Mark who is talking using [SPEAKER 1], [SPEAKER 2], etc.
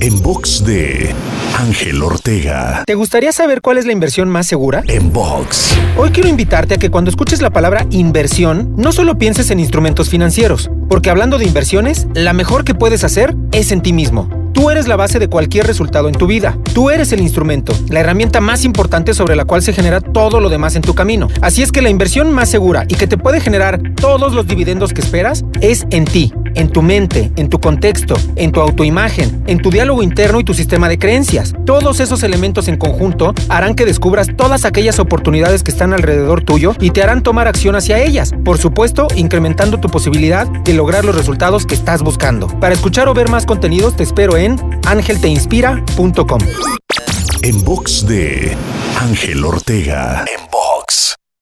[SPEAKER 1] En box de Ángel Ortega.
[SPEAKER 2] ¿Te gustaría saber cuál es la inversión más segura?
[SPEAKER 1] En box.
[SPEAKER 2] Hoy quiero invitarte a que cuando escuches la palabra inversión, no solo pienses en instrumentos financieros, porque hablando de inversiones, la mejor que puedes hacer es en ti mismo. Tú eres la base de cualquier resultado en tu vida. Tú eres el instrumento, la herramienta más importante sobre la cual se genera todo lo demás en tu camino. Así es que la inversión más segura y que te puede generar todos los dividendos que esperas es en ti, en tu mente, en tu contexto, en tu autoimagen, en tu diálogo interno y tu sistema de creencias. Todos esos elementos en conjunto harán que descubras todas aquellas oportunidades que están alrededor tuyo y te harán tomar acción hacia ellas. Por supuesto, incrementando tu posibilidad de lograr los resultados que estás buscando. Para escuchar o ver más contenidos te espero en angelteinspira.com.
[SPEAKER 1] En box de Ángel Ortega.